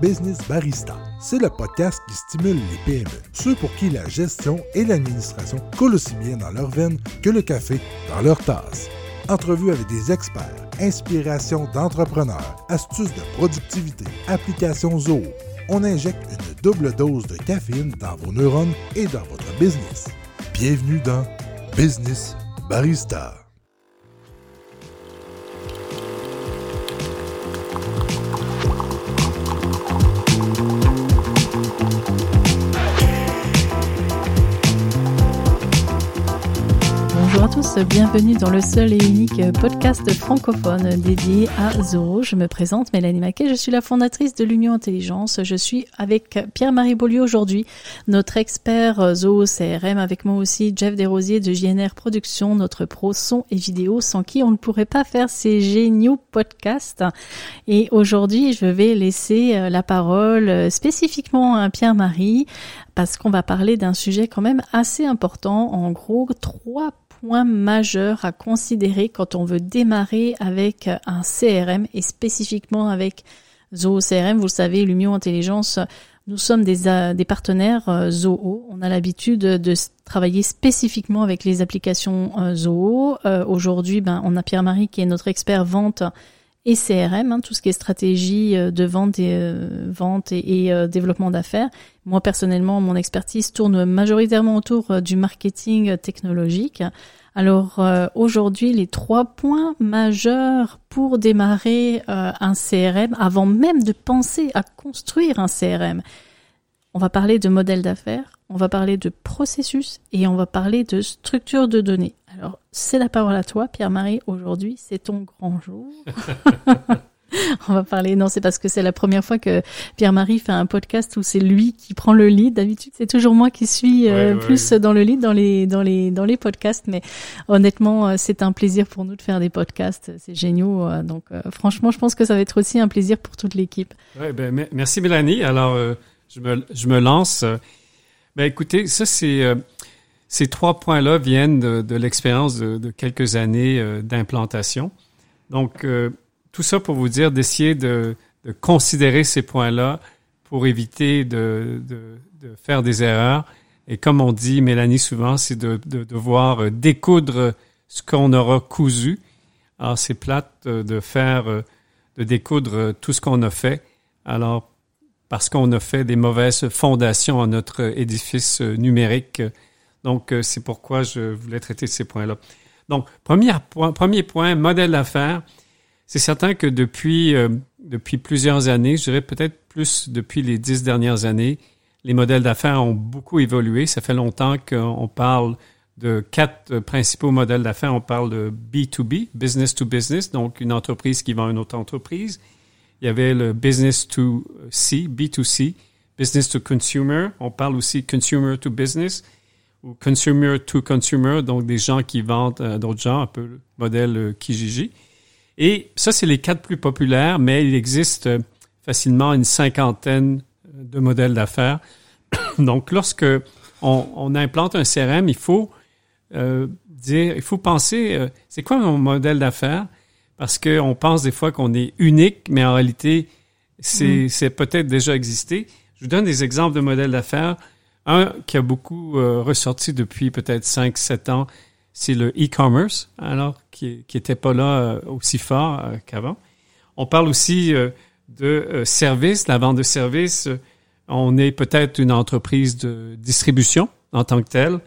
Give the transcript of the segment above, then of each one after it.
Business Barista. C'est le podcast qui stimule les PME, ceux pour qui la gestion et l'administration coulent aussi bien dans leur veine que le café dans leur tasse. Entrevues avec des experts, inspiration d'entrepreneurs, astuces de productivité, applications Zoho. On injecte une double dose de caféine dans vos neurones et dans votre business. Bienvenue dans Business Barista. Tous, bienvenue dans le seul et unique podcast francophone dédié à Zoro. Je me présente Mélanie Maquet, je suis la fondatrice de l'Union Intelligence. Je suis avec Pierre-Marie Beaulieu aujourd'hui, notre expert Zoho CRM, avec moi aussi Jeff Desrosiers de JNR Productions, notre pro son et vidéo, sans qui on ne pourrait pas faire ces géniaux podcasts. Et aujourd'hui, je vais laisser la parole spécifiquement à Pierre-Marie parce qu'on va parler d'un sujet quand même assez important. En gros, trois point majeur à considérer quand on veut démarrer avec un CRM et spécifiquement avec Zoho CRM. Vous le savez, Lumio Intelligence, nous sommes des, euh, partenaires euh, Zoho. On a l'habitude de travailler spécifiquement avec les applications euh, Zoho. Aujourd'hui, ben, on a Pierre-Marie qui est notre expert vente et CRM, hein, tout ce qui est stratégie de vente et vente et, et développement d'affaires. Moi personnellement, mon expertise tourne majoritairement autour du marketing technologique. Alors aujourd'hui, les trois points majeurs pour démarrer un CRM, avant même de penser à construire un CRM, on va parler de modèle d'affaires, on va parler de processus et on va parler de structure de données. C'est la parole à toi, Pierre-Marie. Aujourd'hui, c'est ton grand jour. on va parler. Non, c'est parce que c'est la première fois que Pierre-Marie fait un podcast où c'est lui qui prend le lead. D'habitude, c'est toujours moi qui suis euh, plus dans le lead dans les dans les dans les podcasts. Mais honnêtement, euh, c'est un plaisir pour nous de faire des podcasts. C'est génial. Donc, euh, franchement, je pense que ça va être aussi un plaisir pour toute l'équipe. Ouais, ben merci Mélanie. Alors, je me je me lance. Ben écoutez, ça c'est ces trois points-là viennent de, de l'expérience de, de, quelques années d'implantation. Donc, tout ça pour vous dire d'essayer de, de, considérer ces points-là pour éviter de, faire des erreurs. Et comme on dit, Mélanie, souvent, c'est de, de, devoir euh, découdre ce qu'on aura cousu. Alors, c'est plate de faire, euh, de découdre tout ce qu'on a fait. Alors, parce qu'on a fait des mauvaises fondations à notre édifice numérique. Donc, c'est pourquoi je voulais traiter ces points-là. Donc, premier point, premier point, modèle d'affaires. C'est certain que depuis, euh, depuis plusieurs années, je dirais peut-être plus depuis les dix dernières années, les modèles d'affaires ont beaucoup évolué. Ça fait longtemps qu'on parle de quatre principaux modèles d'affaires. On parle de B2B, business to business, donc une entreprise qui vend une autre entreprise. Il y avait le business to C, B2C, business to consumer. On parle aussi consumer to business ou consumer to consumer, donc des gens qui vendent à d'autres gens, un peu le modèle euh, Kijiji. Et ça, c'est les quatre plus populaires, mais il existe euh, facilement une cinquantaine euh, de modèles d'affaires. Donc, lorsque on, implante un CRM, il faut euh, dire, il faut penser, c'est quoi mon modèle d'affaires? Parce qu'on pense des fois qu'on est unique, mais en réalité, c'est, mm. c'est peut-être déjà existé. Je vous donne des exemples de modèles d'affaires. Un qui a beaucoup ressorti depuis peut-être 5-7 ans, c'est le e-commerce, alors qui n'était pas là euh, aussi fort euh, qu'avant. On parle aussi euh, de services, la vente de services. On est peut-être une entreprise de distribution en tant que telle.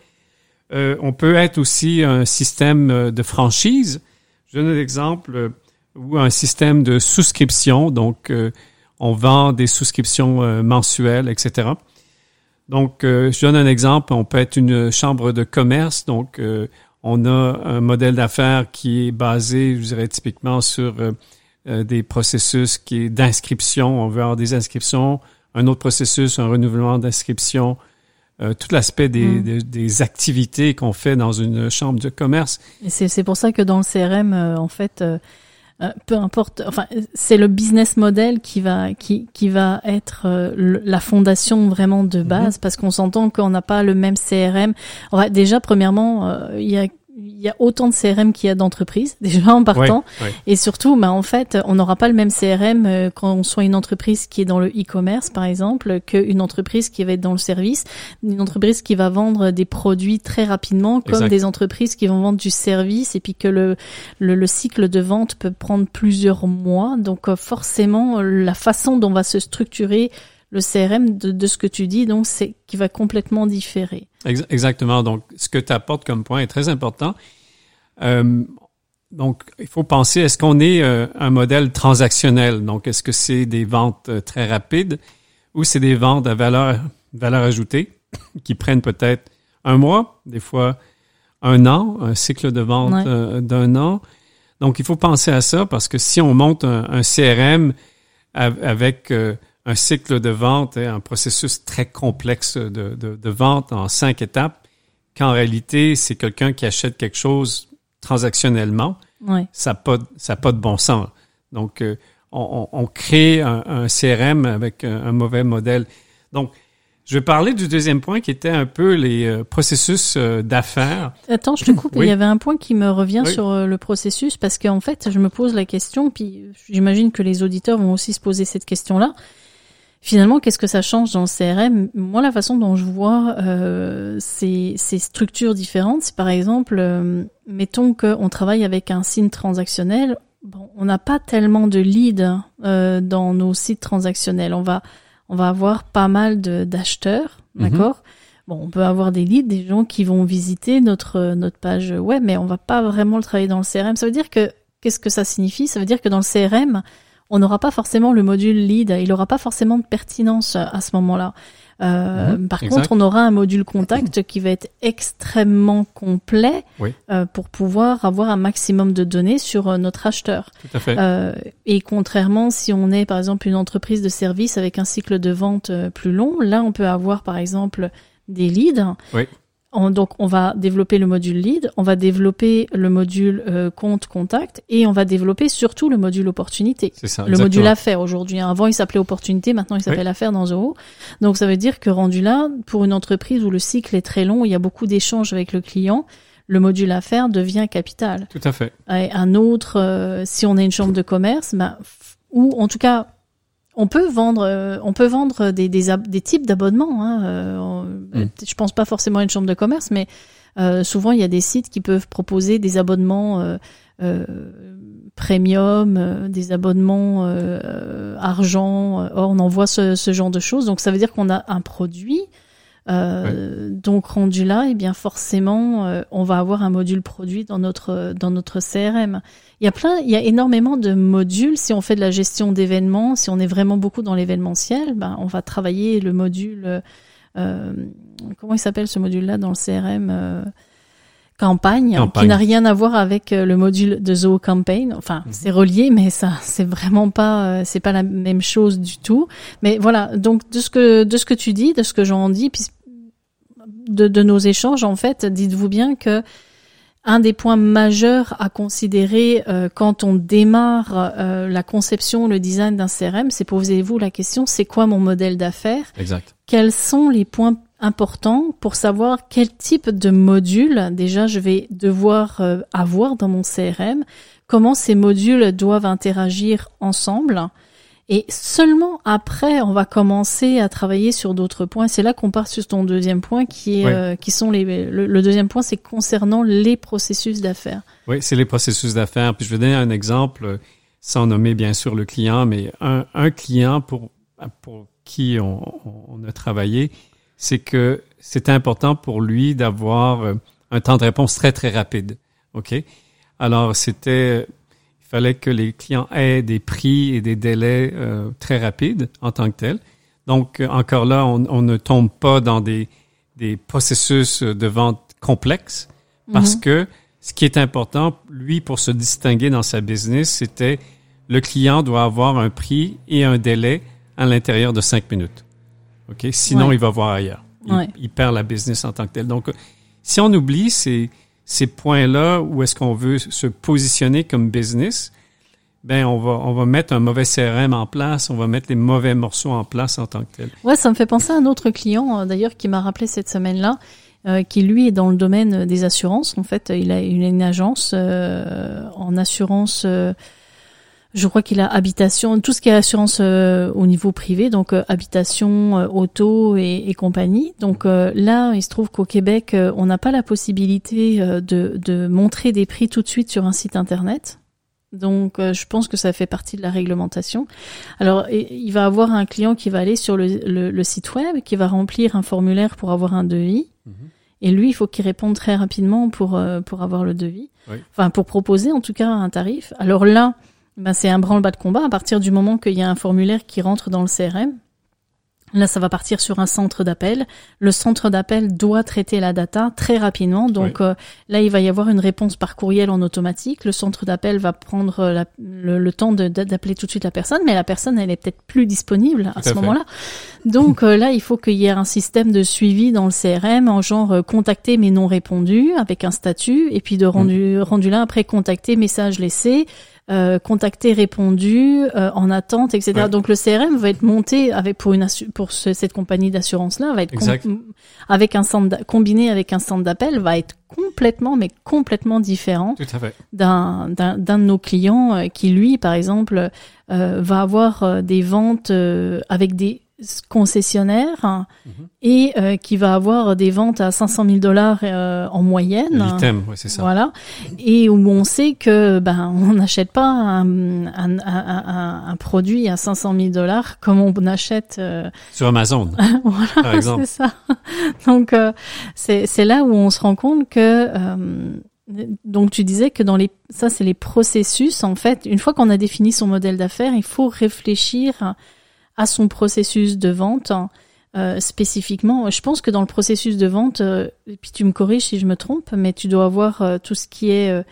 on peut être aussi un système de franchise. Je donne un exemple ou un système de souscription. Donc, on vend des souscriptions mensuelles, etc. Donc, je donne un exemple. On peut être une chambre de commerce. Donc, on a un modèle d'affaires qui est basé, je dirais, typiquement sur euh, euh, des processus qui est d'inscription. On veut avoir des inscriptions, un autre processus, un renouvellement d'inscription, euh, tout l'aspect des, mm. des, activités qu'on fait dans une chambre de commerce. C'est pour ça que dans le CRM, en fait, peu importe, enfin, c'est le business model qui va qui qui va être la fondation vraiment de mm-hmm. base, parce qu'on s'entend qu'on n'a pas le même CRM. déjà, premièrement, il y a il y a autant de CRM qu'il y a d'entreprises déjà en partant Ouais, ouais. et surtout bah en fait on n'aura pas le même CRM euh, quand on soit une entreprise qui est dans le e-commerce par exemple qu'une entreprise qui va être dans le service une entreprise qui va vendre des produits très rapidement comme Exact. des entreprises qui vont vendre du service et puis que le le, le cycle de vente peut prendre plusieurs mois donc euh, forcément la façon dont va se structurer le CRM de, de ce que tu dis donc c'est qui va complètement différer Ex- Exactement. Donc, ce que tu apportes comme point est très important. Euh, donc, il faut penser, est-ce qu'on est euh, un modèle transactionnel? Donc, est-ce que c'est des ventes euh, très rapides ou c'est des ventes à valeur, valeur ajoutée qui prennent peut-être un mois, des fois un an, un cycle de vente Ouais. euh, d'un an? Donc, il faut penser à ça parce que si on monte un, un CRM av- avec un cycle de vente, un processus très complexe de, de, de vente en cinq étapes, qu'en réalité, c'est quelqu'un qui achète quelque chose transactionnellement, ouais ça n'a pas, pas de bon sens. Donc, euh, on, on- on crée un, un CRM avec un, un mauvais modèle. Donc, je vais parler du deuxième point qui était un peu les euh, processus euh, d'affaires. Attends, je te coupe. Oui. Il y avait un point qui me revient Oui. sur le processus parce qu'en fait, je me pose la question, puis j'imagine que les auditeurs vont aussi se poser cette question-là. Finalement, qu'est-ce que ça change dans le CRM Moi, la façon dont je vois euh, ces, ces structures différentes, c'est par exemple, euh, mettons qu'on travaille avec un signe transactionnel. Bon, on n'a pas tellement de leads euh, dans nos sites transactionnels. On va, on va avoir pas mal d'acheteurs, Mhm. d'accord? Bon, on peut avoir des leads, des gens qui vont visiter notre notre page web, mais on va pas vraiment le travailler dans le CRM. Ça veut dire que qu'est-ce que ça signifie? Ça veut dire que dans le CRM, on n'aura pas forcément le module lead, il n'aura pas forcément de pertinence à ce moment-là. Euh, Mhm, par exact. contre, on aura un module contact qui va être extrêmement complet Oui. euh, pour pouvoir avoir un maximum de données sur euh, notre acheteur. Tout à fait. Euh, et contrairement, si on est par exemple une entreprise de service avec un cycle de vente euh, plus long, là on peut avoir par exemple des leads. Oui. On- donc on va développer le module lead, on va développer le module euh, compte contact et on va développer surtout le module opportunité. c'est ça. Le exactement. module affaires aujourd'hui. hein. Avant, il s'appelait opportunité, maintenant il s'appelle affaires dans Zoho. Donc ça veut dire que rendu là, pour une entreprise où le cycle est très long, il y a beaucoup d'échanges avec le client, le module affaires devient capital. Tout à fait. Et un autre, euh, si on est une chambre de commerce, f- ou en tout cas, on peut vendre, euh, on peut vendre des, des, ab- des types d'abonnements. Hein, euh, on- Mm. Je pense pas forcément à une chambre de commerce, mais euh, souvent il y a des sites qui peuvent proposer des abonnements euh, euh, premium, euh, des abonnements argent. Or, on envoie ce, ce genre de choses. Donc, ça veut dire qu'on a un produit. Euh, Donc rendu là, eh bien forcément, euh, on va avoir un module produit dans notre dans notre CRM. Il y a plein, il y a énormément de modules. Si on fait de la gestion d'événements, si on est vraiment beaucoup dans l'événementiel, ben on va travailler le module. euh, comment il s'appelle ce module-là dans le CRM euh, campagne, Campagne. qui n'a rien à voir avec euh, le module de Zoho Campaign. Enfin, Mhm. c'est relié, mais ça, c'est vraiment pas, c'est pas la même chose du tout. Mais voilà, donc de ce que de ce que tu dis, de ce que j'en dis, puis de, de nos échanges, en fait, dites-vous bien que un des points majeurs à considérer euh, quand on démarre euh, la conception, le design d'un CRM, c'est posez-vous la question, c'est quoi mon modèle d'affaires? Exact. Quels sont les points importants pour savoir quel type de module déjà je vais devoir euh, avoir dans mon CRM, comment ces modules doivent interagir ensemble? Et seulement après, on va commencer à travailler sur d'autres points. C'est là qu'on part sur ton deuxième point, qui est, Oui. euh, qui sont les. Le, le deuxième point, c'est concernant les processus d'affaires. Oui, c'est les processus d'affaires. Puis je vais donner un exemple, sans nommer bien sûr le client, mais un, un client pour, pour qui on, on a travaillé, c'est que c'est important pour lui d'avoir euh, un temps de réponse très, très rapide. OK? Alors, c'était, il fallait que les clients aient des prix et des délais euh, très rapides en tant que tels. Donc, euh, encore là, on, on ne tombe pas dans des, des processus de vente complexes parce Mhm. que ce qui est important, lui, pour se distinguer dans sa business, c'était le client doit avoir un prix et un délai à l'intérieur de cinq minutes. OK? Sinon, Ouais. il va voir ailleurs. Il, Ouais. il perd la business en tant que tel. Donc, si on oublie ces, ces points-là où est-ce qu'on veut se positionner comme business, ben, on va, on va mettre un mauvais CRM en place, on va mettre les mauvais morceaux en place en tant que tel. Ouais, ça me fait penser à un autre client, euh, d'ailleurs, qui m'a rappelé cette semaine-là. euh, qui lui est dans le domaine des assurances. En fait, il a une, agence euh, en assurance. euh, je crois qu'il a habitation, tout ce qui est assurance euh, au niveau privé, donc euh, habitation, euh, auto et, et compagnie. Donc euh, là, il se trouve qu'au Québec, euh, on n'a pas la possibilité euh, de, de montrer des prix tout de suite sur un site internet. Donc, euh, je pense que ça fait partie de la réglementation. Alors, et- il va avoir un client qui va aller sur le, le- le site web, qui va remplir un formulaire pour avoir un devis. Mhm. Et lui, il faut qu'il réponde très rapidement pour euh, pour avoir le devis. Oui. Enfin, pour proposer en tout cas un tarif. Alors là, ben c'est un branle-bas de combat à partir du moment qu'il y a un formulaire qui rentre dans le CRM. Là, ça va partir sur un centre d'appel. Le centre d'appel doit traiter la data très rapidement. Donc euh, là, il va y avoir une réponse par courriel en automatique. Le centre d'appel va prendre euh, la- le, le temps d'appeler tout de suite la personne, mais la personne, elle est peut-être plus disponible à Tout ce moment-là. Donc euh, là, il faut qu'il y ait un système de suivi dans le CRM, en genre euh, contacter mais non répondu, avec un statut, et puis de rendu, rendu là après contacter message laissé, euh, contacter répondu, euh, en attente, etc. Ouais. Donc le CRM va être monté avec pour une pour ce- cette compagnie d'assurance là va être avec un centre combiné avec un centre d'appel va être complètement mais complètement différent d'un d'un d'un de nos clients euh, qui lui par exemple euh, va avoir euh, des ventes euh, avec des concessionnaires hein, Mhm. et euh, qui va avoir des ventes à 500 000 dollars euh, en moyenne. L'item, ouais, c'est ça. Voilà. Et où on sait que ben on n'achète pas un, un, un, un- produit à 500 000 dollars comme on achète euh, Sur Amazon, voilà, par exemple. c'est ça. Donc euh, c'est c'est là où on se rend compte que euh, donc tu disais que dans les ça c'est les processus en fait une fois qu'on a défini son modèle d'affaires il faut réfléchir à son processus de vente euh, spécifiquement je pense que dans le processus de vente euh, et puis tu me corriges si je me trompe mais tu dois avoir euh, tout ce qui est euh,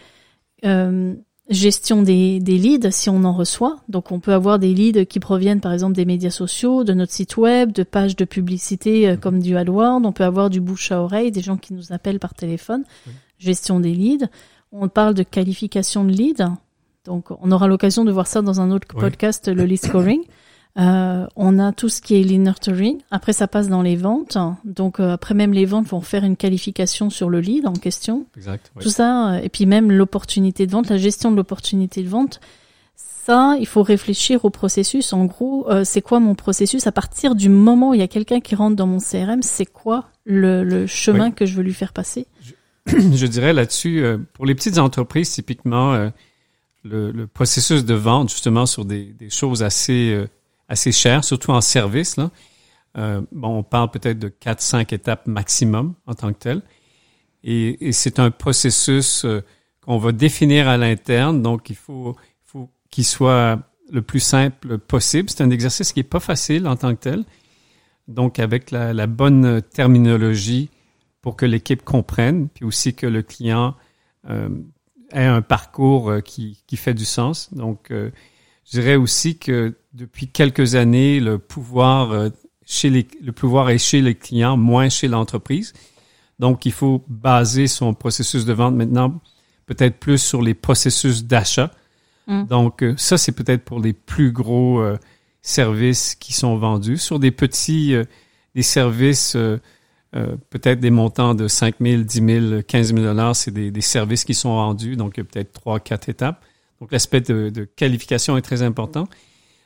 euh, gestion des, des leads si on en reçoit. Donc on peut avoir des leads qui proviennent par exemple des médias sociaux, de notre site web, de pages de publicité euh, comme du AdWords. On peut avoir du bouche à oreille, des gens qui nous appellent par téléphone. Oui. Gestion des leads. On parle de qualification de leads. Donc on aura l'occasion de voir ça dans un autre Oui. podcast, le lead scoring. Euh, on a tout ce qui est lead nurturing. Après, ça passe dans les ventes. Donc, euh, après même les ventes, vont faire une qualification sur le lead en question. Exact. Tout ça, euh, et puis même l'opportunité de vente, la gestion de l'opportunité de vente, ça, il faut réfléchir au processus. En gros, euh, c'est quoi mon processus? À partir du moment où il y a quelqu'un qui rentre dans mon CRM, c'est quoi le, le chemin Oui. que je veux lui faire passer? Je dirais là-dessus, euh, pour les petites entreprises, typiquement, euh, le, le processus de vente, justement, sur des, des choses assez, euh, assez chères, surtout en service, là, euh, bon, on parle peut-être de 4-5 étapes maximum en tant que tel. Et, et c'est un processus euh, qu'on va définir à l'interne, donc il faut, faut qu'il soit le plus simple possible. C'est un exercice qui est pas facile en tant que tel. Donc, avec la, la bonne terminologie pour que l'équipe comprenne, puis aussi que le client euh, ait un parcours euh, qui, qui fait du sens. Donc, euh, je dirais aussi que depuis quelques années, le pouvoir euh, chez les, le pouvoir est chez les clients, moins chez l'entreprise. Donc, il faut baser son processus de vente maintenant peut-être plus sur les processus d'achat. Mm. Donc, euh, ça, c'est peut-être pour les plus gros euh, services qui sont vendus. Sur des petits, euh, des services, euh, euh, peut-être des montants de 5 000, 10 000, 15 000 dollars, c'est des, des services qui sont vendus. Donc, il y a peut-être trois, quatre étapes. Donc, l'aspect de, de qualification est très important.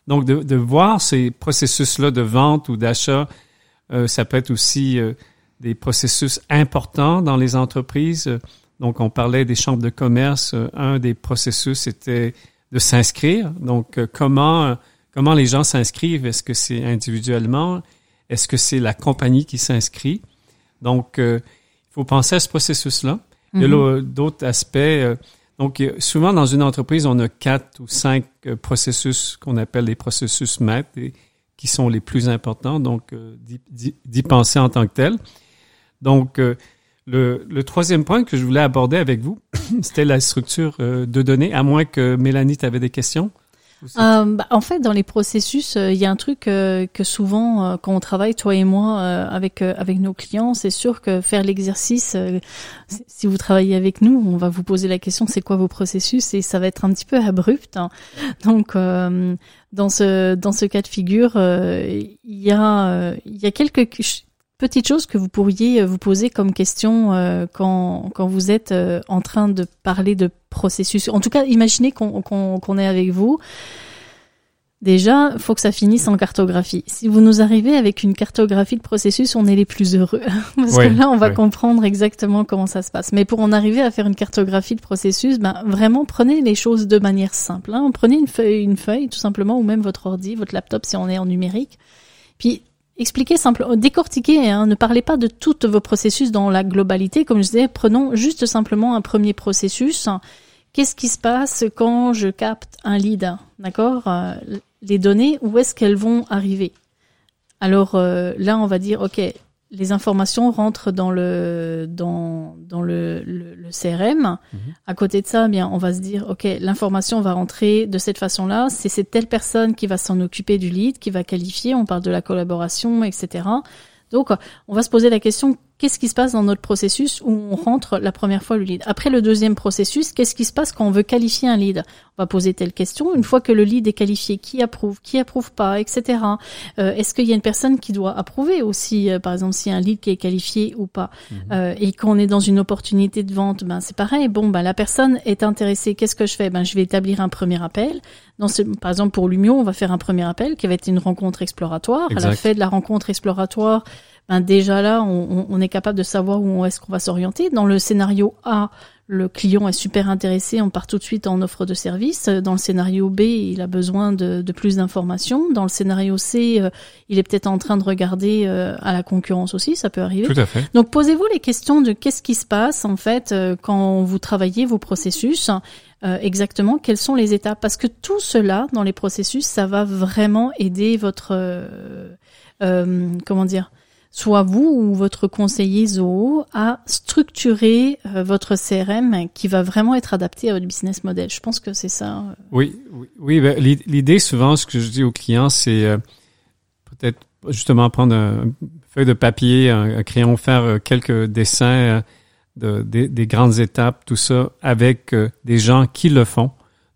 Donc, de, de voir ces processus-là de vente ou d'achat, euh, ça peut être aussi euh, des processus importants dans les entreprises. Donc, on parlait des chambres de commerce. Euh, Un des processus, c'était de s'inscrire. Donc, comment, comment les gens s'inscrivent? Est-ce que c'est individuellement? Est-ce que c'est la compagnie qui s'inscrit? Donc, il faut penser à ce processus-là. Il y a Mhm. là, d'autres aspects. Donc, euh, souvent dans une entreprise, on a quatre ou cinq euh, processus qu'on appelle les processus maîtres et qui sont les plus importants. Donc, euh, d'y- penser en tant que tel. Donc, le, troisième point que je voulais aborder avec vous, c'était la structure de données, à moins que Mélanie, tu des questions. Euh, bah, en fait, dans les processus, euh, il y a un truc euh, que souvent, quand on travaille, toi et moi, avec avec nos clients, c'est sûr que faire l'exercice, si- vous travaillez avec nous, on va vous poser la question, c'est quoi vos processus, et ça va être un petit peu abrupt. hein. Donc, dans ce dans ce cas de figure, il y a il y a quelques petites choses que vous pourriez vous poser comme question quand, quand vous êtes en train de parler de processus. En tout cas, imaginez qu'on qu'on est avec vous. Déjà, faut que ça finisse en cartographie. Si vous nous arrivez avec une cartographie de processus, on est les plus heureux. Parce que là, on va comprendre exactement comment ça se passe. Mais pour en arriver à faire une cartographie de processus, ben, vraiment, prenez les choses de manière simple. Hein. Prenez une feuille, une feuille, tout simplement, ou même votre ordi, votre laptop, si on est en numérique. Puis, expliquez simplement, décortiquez, hein. ne parlez pas de tous vos processus dans la globalité. Comme je disais, prenons juste simplement un premier processus. Qu'est-ce qui se passe quand je capte un lead D'accord euh, Les données, où est-ce qu'elles vont arriver? Alors euh, là, on va dire, OK, les informations rentrent dans le dans dans le, le, CRM. Mhm. À côté de ça, eh bien, on va se dire, ok, l'information va rentrer de cette façon-là. C'est cette telle personne qui va s'en occuper du lead, qui va qualifier. On parle de la collaboration, etc. Donc, on va se poser la question qu'est-ce qui se passe dans notre processus où on rentre la première fois le lead. Après le deuxième processus, qu'est-ce qui se passe quand on veut qualifier un lead? On va poser telle question. Une fois que le lead est qualifié, qui approuve, qui approuve pas, etc. Euh, Est-ce qu'il y a une personne qui doit approuver aussi, euh, par exemple, si un lead qui est qualifié ou pas? Mhm. euh, Et qu'on est dans une opportunité de vente, ben c'est pareil. Bon, ben la personne est intéressée. Qu'est-ce que je fais? Ben je vais établir un premier appel. Dans ce, par exemple, pour Lumio, on va faire un premier appel qui va être une rencontre exploratoire. À la fin de la rencontre exploratoire, ben déjà là, on, on, est capable de savoir où est-ce qu'on va s'orienter. Dans le scénario A, le client est super intéressé, on part tout de suite en offre de service. Dans le scénario B, il a besoin de, de plus d'informations. Dans le scénario C, euh, il est peut-être en train de regarder euh, à la concurrence aussi, ça peut arriver. Tout à fait. Donc posez-vous les questions de qu'est-ce qui se passe en fait euh, quand vous travaillez vos processus. exactement quelles sont les étapes? Parce que tout cela dans les processus ça va vraiment aider votre comment dire soit vous ou votre conseiller Zoho, à structurer euh, votre CRM qui va vraiment être adapté à votre business model. Je pense que c'est ça. Euh. Oui, oui, ben, l'idée souvent, ce que je dis aux clients, c'est euh, peut-être justement prendre une feuille de papier, un, crayon, faire quelques dessins de, des, grandes étapes, tout ça, avec des gens qui le font.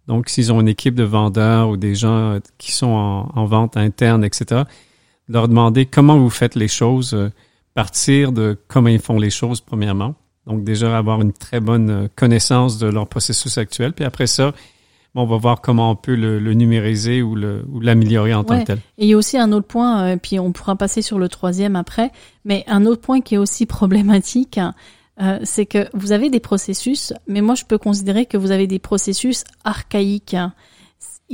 Donc, s'ils ont une équipe de vendeurs ou des gens qui sont en vente interne, etc., leur demander comment vous faites les choses, euh, partir de comment ils font les choses premièrement. Donc déjà avoir une très bonne euh, connaissance de leur processus actuel. Puis après ça, on va voir comment on peut le, numériser ou l'améliorer en tant que tel. Et il y a aussi un autre point, euh, puis on pourra passer sur le troisième après, mais un autre point qui est aussi problématique, c'est que vous avez des processus, mais moi je peux considérer que vous avez des processus archaïques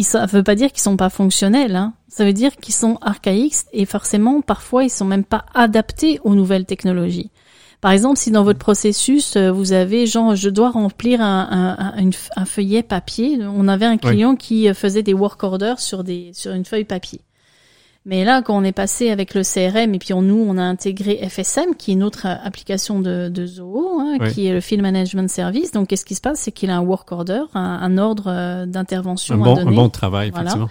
ça ne veut pas dire qu'ils sont pas fonctionnels. Hein. Ça veut dire qu'ils sont archaïques et forcément, parfois, ils sont même pas adaptés aux nouvelles technologies. Par exemple, si dans votre processus, euh, vous avez, genre, je dois remplir un, un, feuillet papier, on avait un client qui faisait des work orders sur, des, sur une feuille papier. Mais là, quand on est passé avec le CRM et puis on, nous, on a intégré FSM, qui est une autre application de, de Zoho, hein, qui est le Field Management Service. Donc, qu'est-ce qui se passe? C'est qu'il a un work order, un, ordre euh, d'intervention un, bon, un bon travail, effectivement.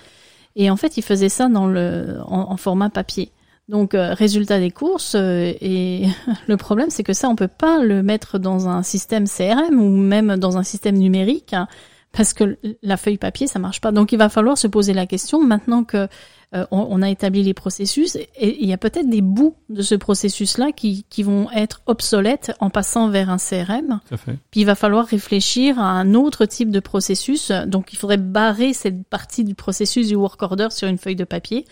Et en fait, il faisait ça dans le, en, format papier. Donc, euh, résultat des courses. Euh, et le problème, c'est que ça, on peut pas le mettre dans un système CRM ou même dans un système numérique. Hein, parce que la feuille papier, ça marche pas. Donc, il va falloir se poser la question, maintenant que euh, on, a établi les processus et il y a peut-être des bouts de ce processus-là qui, qui vont être obsolètes en passant vers un CRM. Puis il va falloir réfléchir à un autre type de processus. Donc il faudrait barrer cette partie du processus du work order sur une feuille de papier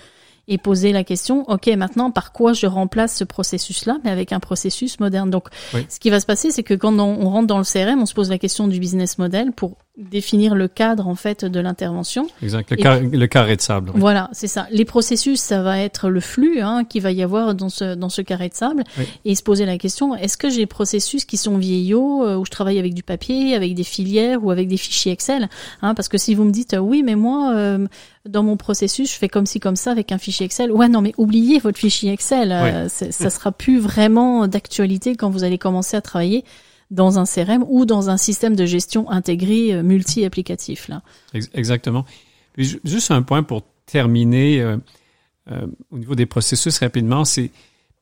et poser la question, OK, maintenant, par quoi je remplace ce processus-là, mais avec un processus moderne? Donc, ce qui va se passer, c'est que quand on, rentre dans le CRM, on se pose la question du business model pour définir le cadre, en fait, de l'intervention. Exact, le, carré de sable. Voilà, c'est ça. Les processus, ça va être le flux hein, qui va y avoir dans ce, dans ce carré de sable et se poser la question, est-ce que j'ai des processus qui sont vieillots, euh, où je travaille avec du papier, avec des filières ou avec des fichiers Excel hein, Parce que si vous me dites, oui, mais moi, euh, dans mon processus, je fais comme ci comme ça avec un fichier Excel. Ouais, non, mais oubliez votre fichier Excel. Euh, ça sera plus vraiment d'actualité quand vous allez commencer à travailler dans un CRM ou dans un système de gestion intégré euh, multi-applicatif. Là. Exactement. Juste un point pour terminer euh, au niveau des processus rapidement, c'est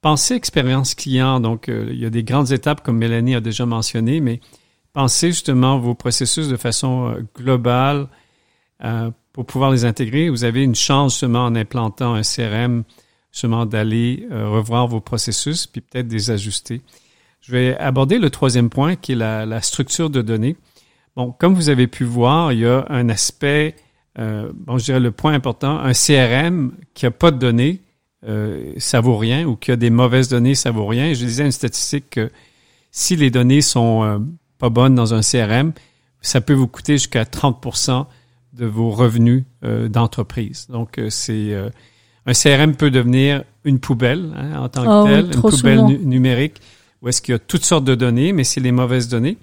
penser expérience client. Donc, il y a des grandes étapes comme Mélanie a déjà mentionné, mais pensez justement vos processus de façon globale pour pouvoir les intégrer, vous avez une chance justement en implantant un CRM justement d'aller revoir vos processus puis peut-être des ajuster. Je vais aborder le troisième point qui est la, la, structure de données. Bon, comme vous avez pu voir, il y a un aspect, bon, je dirais le point important, un CRM qui a pas de données, euh, ça vaut rien ou qu'il y a des mauvaises données, ça vaut rien. Je disais une statistique que si les données sont euh, pas bonnes dans un CRM, ça peut vous coûter jusqu'à 30% de vos revenus euh, d'entreprise. Donc, c'est un CRM peut devenir une poubelle hein, en tant que oh, telle, une poubelle numérique où est-ce qu'il y a toutes sortes de données, mais c'est les mauvaises données.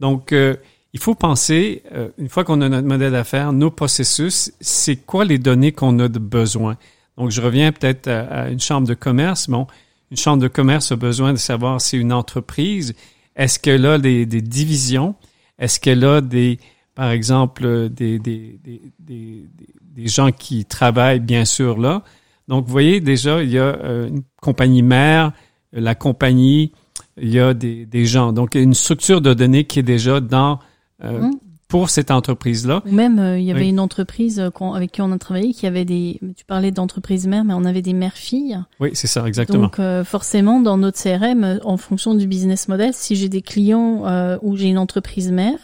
Donc, il faut penser, une fois qu'on a notre modèle d'affaires, nos processus, c'est quoi les données qu'on a de besoin. Donc, je reviens peut-être à, une chambre de commerce. Bon, une chambre de commerce a besoin de savoir si une entreprise, est-ce qu'elle a des, des divisions? Est-ce qu'elle a des, par exemple, des, des, des, des, gens qui travaillent bien sûr là? Donc, vous voyez, déjà, il y a euh, une compagnie mère, la compagnie, il y a des, des gens. Donc, il y a une structure de données qui est déjà dans, euh, mmh pour cette entreprise-là. Même, euh, il y avait une entreprise euh, avec qui on a travaillé qui avait des. Tu parlais d'entreprise mère, mais on avait des mères-filles. Oui, c'est ça, exactement. Donc, euh, forcément, dans notre CRM, en fonction du business model, si j'ai des clients où j'ai une entreprise mère,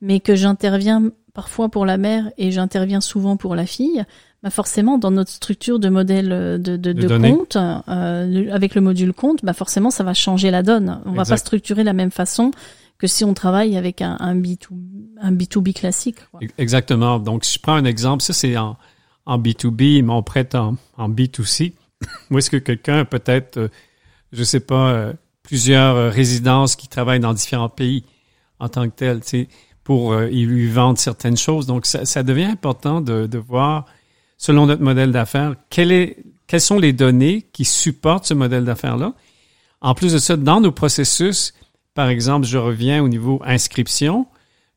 mais que j'interviens parfois pour la mère et j'interviens souvent pour la fille, bah forcément, dans notre structure de modèle de, de, de, compte, avec le module compte, bah forcément, ça va changer la donne. On va pas structurer de la même façon que si on travaille avec un, un, B2, un B2B classique. Quoi. Exactement. Donc, si je prends un exemple, ça c'est en, en B2B, mais on prête en, en B2C. Où est-ce que quelqu'un peut-être, euh, je sais pas, euh, plusieurs euh, résidences qui travaillent dans différents pays en tant que tel, tu sais, pour ils lui vendent certaines choses. Donc, ça, ça devient important de, de voir, selon notre modèle d'affaires, quelle quelles sont les données qui supportent ce modèle d'affaires-là? En plus de ça, dans nos processus, par exemple, je reviens au niveau inscription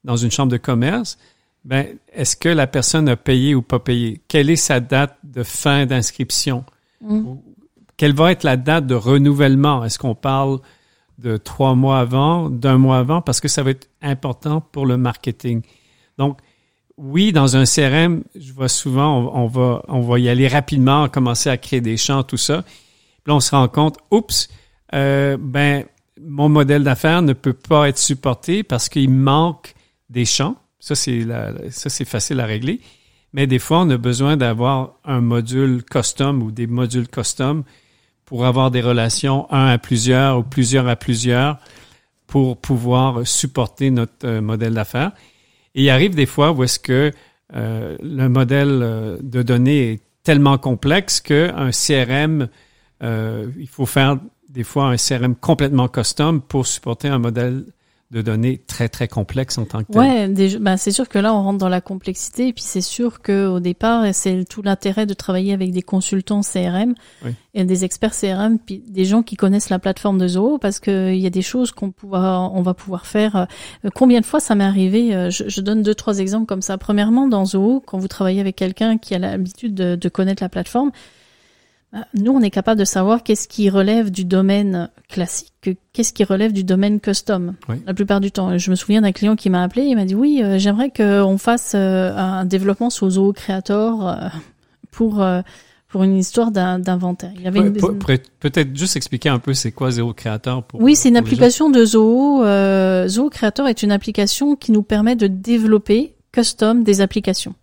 dans une chambre de commerce, ben, est-ce que la personne a payé ou pas payé? Quelle est sa date de fin d'inscription? Mm. Quelle va être la date de renouvellement? Est-ce qu'on parle de trois mois avant, d'un mois avant? Parce que ça va être important pour le marketing. Donc, oui, dans un CRM, je vois souvent, on, va, on va y aller rapidement, commencer à créer des champs, tout ça. Puis là, on se rend compte, oups, euh, ben, mon modèle d'affaires ne peut pas être supporté parce qu'il manque des champs. Ça, c'est ça, c'est facile à régler. Mais des fois, on a besoin d'avoir un module custom ou des modules custom pour avoir des relations un à plusieurs ou plusieurs à plusieurs pour pouvoir supporter notre euh, modèle d'affaires. Et il arrive des fois où est-ce que euh, le modèle euh, de données est tellement complexe qu'un CRM, il faut faire des fois un CRM complètement custom pour supporter un modèle de données très très complexe en tant que. Ouais, ben c'est sûr que là on rentre dans la complexité et puis c'est sûr que au départ c'est tout l'intérêt de travailler avec des consultants CRM et des experts CRM puis des gens qui connaissent la plateforme de Zoho parce que il y a des choses qu'on pouvoir on va pouvoir faire. Euh, combien de fois ça m'est arrivé euh, je, je, donne deux trois exemples comme ça. Premièrement dans Zoho quand vous travaillez avec quelqu'un qui a l'habitude de, de connaître la plateforme nous, on est capable de savoir qu'est-ce qui relève du domaine classique, qu'est-ce qui relève du domaine custom. La plupart du temps, je me souviens d'un client qui m'a appelé, il m'a dit oui, euh, j'aimerais qu'on fasse euh, un développement sous Zoho Creator euh, pour pour une histoire d'inventaire. Il avait peut-être juste expliquer un peu c'est quoi Zoho Creator pour Oui, c'est une application de Zoho. Zoho Creator est une application qui nous permet de développer custom des applications.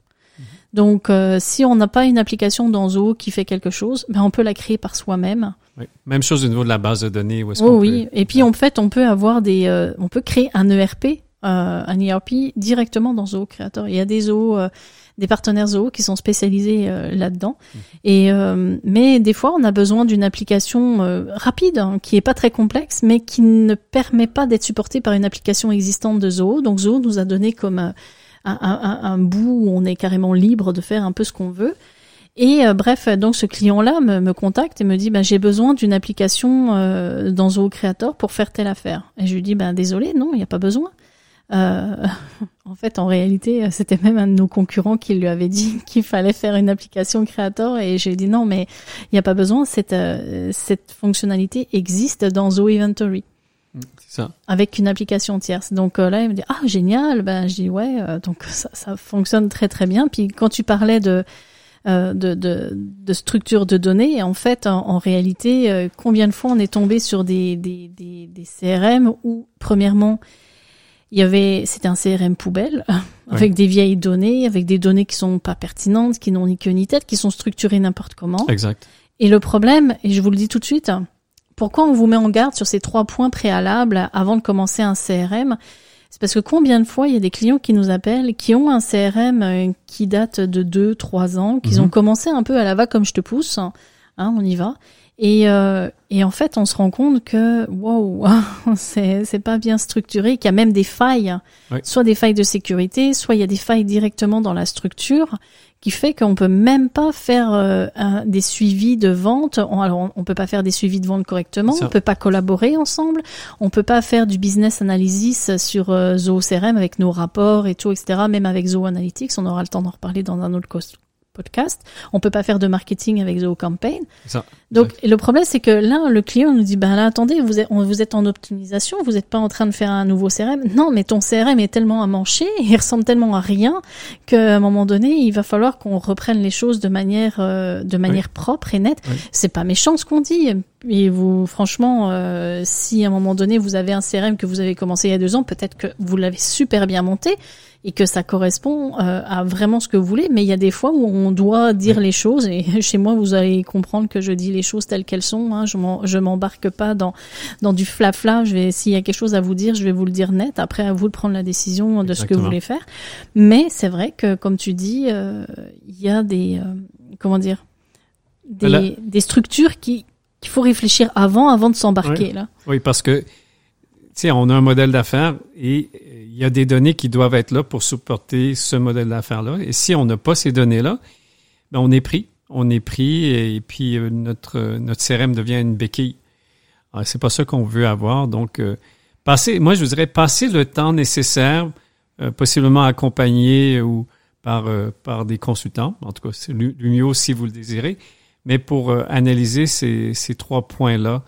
Donc, euh, si on n'a pas une application dans Zoho qui fait quelque chose, ben on peut la créer par soi-même. Oui. Même chose au niveau de la base de données. Où oh, oui. Et puis en fait, on peut avoir des, euh, on peut créer un ERP, euh, un ERP directement dans Zoho Creator. Il y a des Zoho, des partenaires Zoho qui sont spécialisés là-dedans. Mhm. Et mais des fois, on a besoin d'une application rapide, hein, qui est pas très complexe, mais qui ne permet pas d'être supportée par une application existante de Zoho. Donc Zoho nous a donné comme un, un, bout où on est carrément libre de faire un peu ce qu'on veut. Et euh, bref, donc ce client-là me, me, contacte et me dit, ben, j'ai besoin d'une application euh, dans Zoho Creator pour faire telle affaire. Et je lui dis, ben, désolé, non, il n'y a pas besoin. Euh, en fait, en réalité, c'était même un de nos concurrents qui lui avait dit qu'il fallait faire une application Creator et j'ai dit non, mais il n'y a pas besoin. Cette, euh, cette fonctionnalité existe dans Zoho Inventory. Ça. Avec une application tierce. Donc euh, là, il me dit ah génial. Ben je dis ouais. Euh, donc ça, ça fonctionne très très bien. Puis quand tu parlais de euh, de, de, de, structure de données. En fait, en, réalité, euh, combien de fois on est tombé sur des, des, des, des CRM où, premièrement, il y avait, c'était un CRM poubelle avec des vieilles données, avec des données qui sont pas pertinentes, qui n'ont ni queue ni tête, qui sont structurées n'importe comment. Exact. Et le problème, et je vous le dis tout de suite, pourquoi on vous met en garde sur ces trois points préalables avant de commencer un CRM C'est parce que combien de fois il y a des clients qui nous appellent, qui ont un CRM euh, qui date de deux, trois ans, qui ont mhm. commencé un peu à la va comme je te pousse, hein, on y va, et, euh, et en fait, on se rend compte que wow, c'est c'est pas bien structuré, qu'il y a même des failles, soit des failles de sécurité, soit il y a des failles directement dans la structure, qui fait qu'on peut même pas faire euh, des suivis de vente. On, alors, on, peut pas faire des suivis de vente correctement, on peut pas collaborer ensemble, on peut pas faire du business analysis sur euh, Zoho CRM avec nos rapports et tout, etc. Même avec Zoho Analytics, on aura le temps d'en reparler dans un autre podcast. On peut pas faire de marketing avec Zoho Campaign. Ça, Donc le problème c'est que là le client nous dit ben là attendez vous êtes vous êtes en optimisation, vous n'êtes pas en train de faire un nouveau CRM. Non mais ton CRM est tellement à mancher, il ressemble tellement à rien qu'à un moment donné il va falloir qu'on reprenne les choses de manière euh, de manière propre et nette. C'est pas méchant ce qu'on dit. Et vous, franchement, euh, si à un moment donné vous avez un CRM que vous avez commencé il y a deux ans, peut-être que vous l'avez super bien monté et que ça correspond euh, à vraiment ce que vous voulez. Mais il y a des fois où on doit dire les choses et chez moi vous allez comprendre que je dis les choses telles qu'elles sont. Hein. Je m'embarque pas dans dans du flafla. Je vais s'il y a quelque chose à vous dire, je vais vous le dire net. Après à vous de prendre la décision de ce que vous voulez faire. Mais c'est vrai que comme tu dis, euh, il y a des euh, comment dire des, des structures qui qu'il faut réfléchir avant avant de s'embarquer là. Oui, parce que on a un modèle d'affaires et il y a des données qui doivent être là pour supporter ce modèle d'affaires-là. Et si on n'a pas ces données-là, ben on est pris. On est pris et, puis euh, notre, notre CRM devient une béquille. C'est pas ça qu'on veut avoir. Donc, euh, moi, je dirais, passer le temps nécessaire, euh, possiblement accompagné ou par, par des consultants. En tout cas, c'est le si vous le désirez. Mais pour analyser ces, ces trois points-là,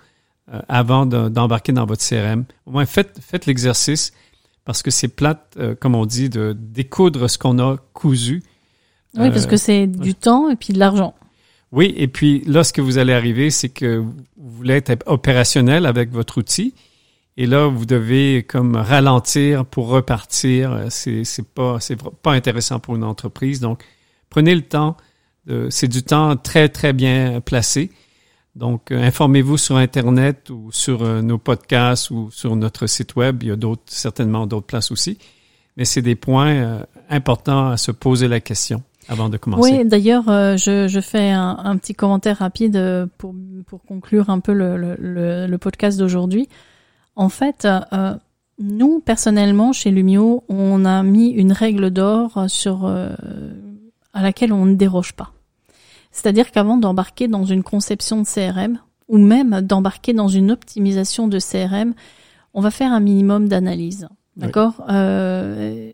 euh, avant d'embarquer dans votre CRM. Au moins, faites, faites l'exercice parce que c'est plate, euh, comme on dit, de découdre ce qu'on a cousu. Oui, parce que c'est du temps et puis de l'argent. Oui, et puis là, ce que vous allez arriver, c'est que vous voulez être opérationnel avec votre outil. Et là, vous devez comme ralentir pour repartir. C'est, c'est pas, c'est pas intéressant pour une entreprise. Donc, prenez le temps. c'est du temps très, très bien placé. Donc, euh, informez-vous sur Internet ou sur euh, nos podcasts ou sur notre site web. Il y a d'autres, certainement d'autres places aussi. Mais c'est des points euh, importants à se poser la question avant de commencer. Oui, d'ailleurs, je, fais un, petit commentaire rapide pour, pour conclure un peu le, le, le podcast d'aujourd'hui. En fait, nous, personnellement, chez Lumio, on a mis une règle d'or sur à laquelle on ne déroge pas. C'est-à-dire qu'avant d'embarquer dans une conception de CRM, ou même d'embarquer dans une optimisation de CRM, on va faire un minimum d'analyse. D'accord? Euh,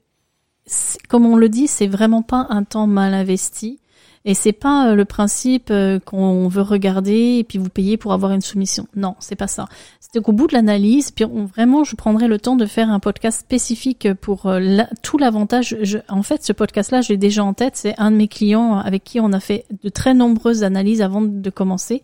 Comme on le dit, c'est vraiment pas un temps mal investi. Et c'est pas euh, le principe euh, qu'on veut regarder et puis vous payer pour avoir une soumission. Non, c'est pas ça. C'est qu'au bout de l'analyse, puis vraiment, je prendrai le temps de faire un podcast spécifique pour euh, tout l'avantage. En fait, ce podcast-là, je l'ai déjà en tête. C'est un de mes clients avec qui on a fait de très nombreuses analyses avant de commencer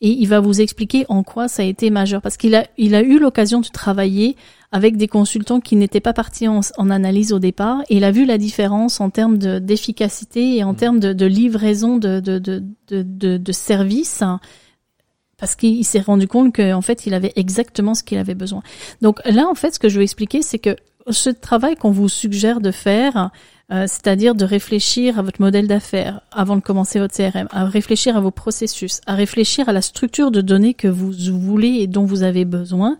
et il va vous expliquer en quoi ça a été majeur parce qu'il a il a eu l'occasion de travailler avec des consultants qui n'étaient pas partis en, analyse au départ et il a vu la différence en termes d'efficacité et en mmh. termes de, de livraison de de de de, de services parce qu'il s'est rendu compte qu'en fait il avait exactement ce qu'il avait besoin. Donc là en fait ce que je veux expliquer c'est que ce travail qu'on vous suggère de faire, euh, c'est-à-dire de réfléchir à votre modèle d'affaires avant de commencer votre CRM, à réfléchir à vos processus, à réfléchir à la structure de données que vous voulez et dont vous avez besoin.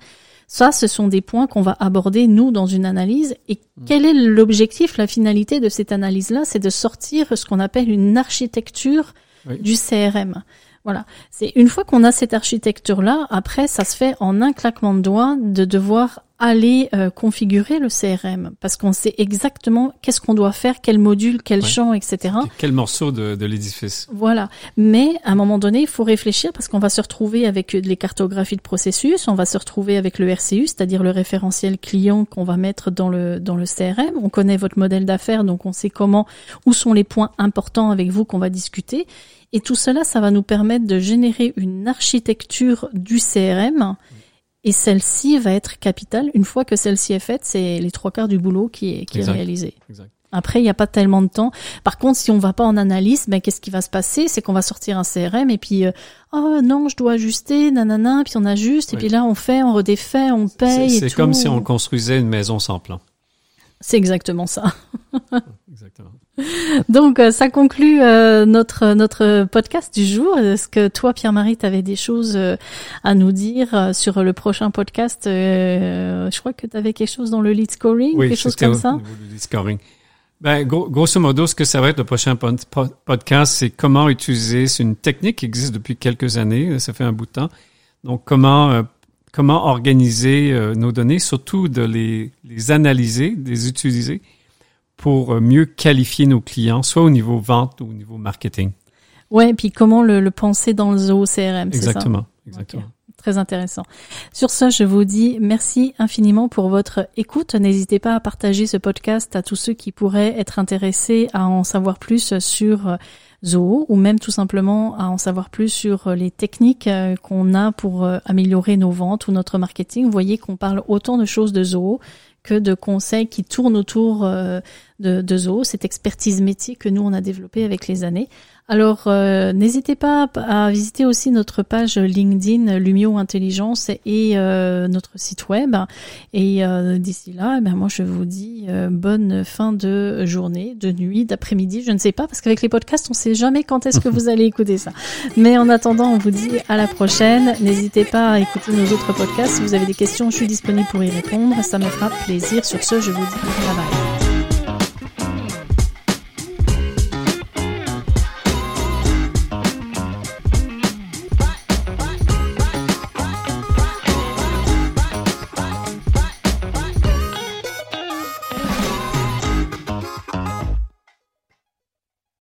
Ça, ce sont des points qu'on va aborder, nous, dans une analyse. Et hmm. quel est l'objectif, la finalité de cette analyse-là? C'est de sortir ce qu'on appelle une architecture du CRM. Voilà. C'est une fois qu'on a cette architecture-là, après, ça se fait en un claquement de doigts de devoir aller euh, configurer le CRM parce qu'on sait exactement qu'est-ce qu'on doit faire, quel module, quel champ, etc. Quel morceau de, de l'édifice. Voilà. Mais à un moment donné, il faut réfléchir parce qu'on va se retrouver avec les cartographies de processus, on va se retrouver avec le RCU, c'est-à-dire le référentiel client qu'on va mettre dans le dans le CRM. On connaît votre modèle d'affaires, donc on sait comment, où sont les points importants avec vous qu'on va discuter. Et tout cela, ça va nous permettre de générer une architecture du CRM et celle-ci va être capitale. Une fois que celle-ci est faite, c'est les trois quarts du boulot qui est, qui est réalisé. Exact. Après, il n'y a pas tellement de temps. Par contre, si on va pas en analyse, ben qu'est-ce qui va se passer? C'est qu'on va sortir un CRM et puis euh, oh non, je dois ajuster, nanana, puis on ajuste et puis là on fait, on redéfait, on paye. C'est comme si on construisait une maison sans plan. C'est exactement ça. exactement. Donc euh, ça conclut euh, notre notre podcast du jour. Est-ce que toi, Pierre-Marie, tu avais des choses euh, à nous dire sur le prochain podcast Je crois que tu avais quelque chose dans le lead scoring, quelque chose comme ça. Le lead scoring. Ben, grosso modo, ce que ça va être le prochain podcast, c'est comment utiliser. C'est une technique qui existe depuis quelques années. Ça fait un bout de temps. Donc, comment comment organiser nos données, surtout de les, les analyser, de les utiliser pour euh, mieux qualifier nos clients, soit au niveau vente ou au niveau marketing. Ouais, et puis comment le, penser dans le zoo CRM, c'est ça? Exactement, exactement. Très intéressant. Sur ce, je vous dis merci infiniment pour votre écoute. N'hésitez pas à partager ce podcast à tous ceux qui pourraient être intéressés à en savoir plus sur euh, Zoho ou même tout simplement à en savoir plus sur euh, les techniques qu'on a pour améliorer nos ventes ou notre marketing. Vous voyez qu'on parle autant de choses de Zoho que de conseils qui tournent autour euh, de, de cette expertise métier que nous on a développée avec les années. Alors euh, n'hésitez pas à visiter aussi notre page LinkedIn Lumio Intelligence et euh, notre site web. Et d'ici là, eh ben moi je vous dis bonne fin de journée, de nuit, d'après-midi, je ne sais pas parce qu'avec les podcasts on sait jamais quand est-ce que vous allez écouter ça. Mais en attendant, on vous dit à la prochaine. N'hésitez pas à écouter nos autres podcasts. Si vous avez des questions, je suis disponible pour y répondre. Ça me fera plaisir. Sur ce, je vous dis bye bye.